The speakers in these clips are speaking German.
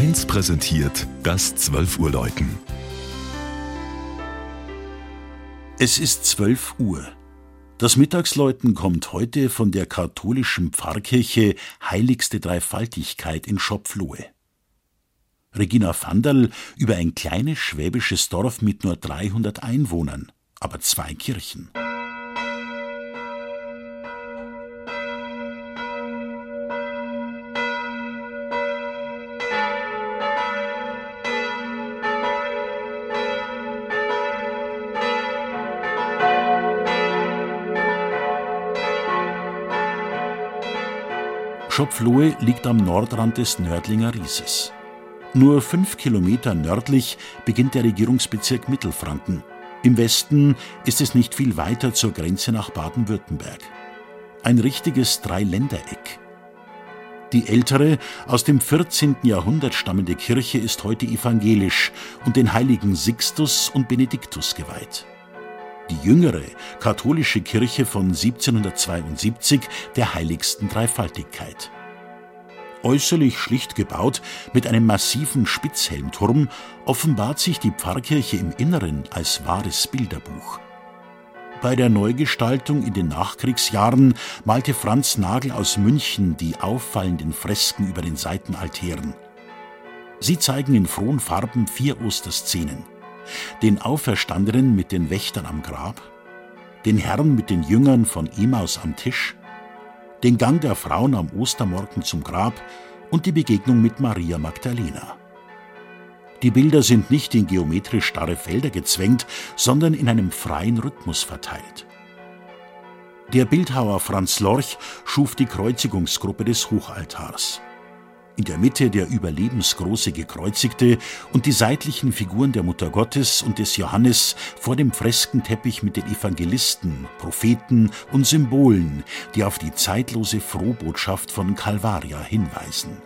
1 präsentiert das 12 Uhr Läuten. Es ist 12 Uhr. Das Mittagsläuten kommt heute von der katholischen Pfarrkirche Heiligste Dreifaltigkeit in Schopflohe. Regina Vandal über ein kleines schwäbisches Dorf mit nur 300 Einwohnern, aber zwei Kirchen. Schopflohe liegt am Nordrand des Nördlinger Rieses. Nur fünf Kilometer nördlich beginnt der Regierungsbezirk Mittelfranken. Im Westen ist es nicht viel weiter zur Grenze nach Baden-Württemberg. Ein richtiges Dreiländereck. Die ältere, aus dem 14. Jahrhundert stammende Kirche ist heute evangelisch und den Heiligen Sixtus und Benediktus geweiht die jüngere katholische Kirche von 1772 der heiligsten Dreifaltigkeit. Äußerlich schlicht gebaut, mit einem massiven Spitzhelmturm, offenbart sich die Pfarrkirche im Inneren als wahres Bilderbuch. Bei der Neugestaltung in den Nachkriegsjahren malte Franz Nagel aus München die auffallenden Fresken über den Seitenaltären. Sie zeigen in frohen Farben vier Osterszenen den Auferstandenen mit den Wächtern am Grab, den Herrn mit den Jüngern von Emaus am Tisch, den Gang der Frauen am Ostermorgen zum Grab und die Begegnung mit Maria Magdalena. Die Bilder sind nicht in geometrisch starre Felder gezwängt, sondern in einem freien Rhythmus verteilt. Der Bildhauer Franz Lorch schuf die Kreuzigungsgruppe des Hochaltars in der Mitte der überlebensgroße Gekreuzigte und die seitlichen Figuren der Mutter Gottes und des Johannes vor dem Freskenteppich mit den Evangelisten, Propheten und Symbolen, die auf die zeitlose Frohbotschaft von Calvaria hinweisen.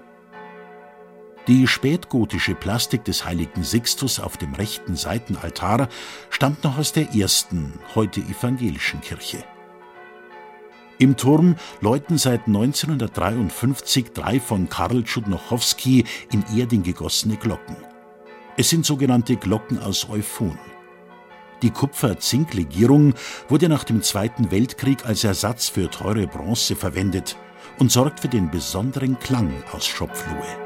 Die spätgotische Plastik des heiligen Sixtus auf dem rechten Seitenaltar stammt noch aus der ersten, heute evangelischen Kirche. Im Turm läuten seit 1953 drei von Karl Tschudnochowski in Erding gegossene Glocken. Es sind sogenannte Glocken aus Euphon. Die Kupfer-Zink-Legierung wurde nach dem Zweiten Weltkrieg als Ersatz für teure Bronze verwendet und sorgt für den besonderen Klang aus Schopflohe.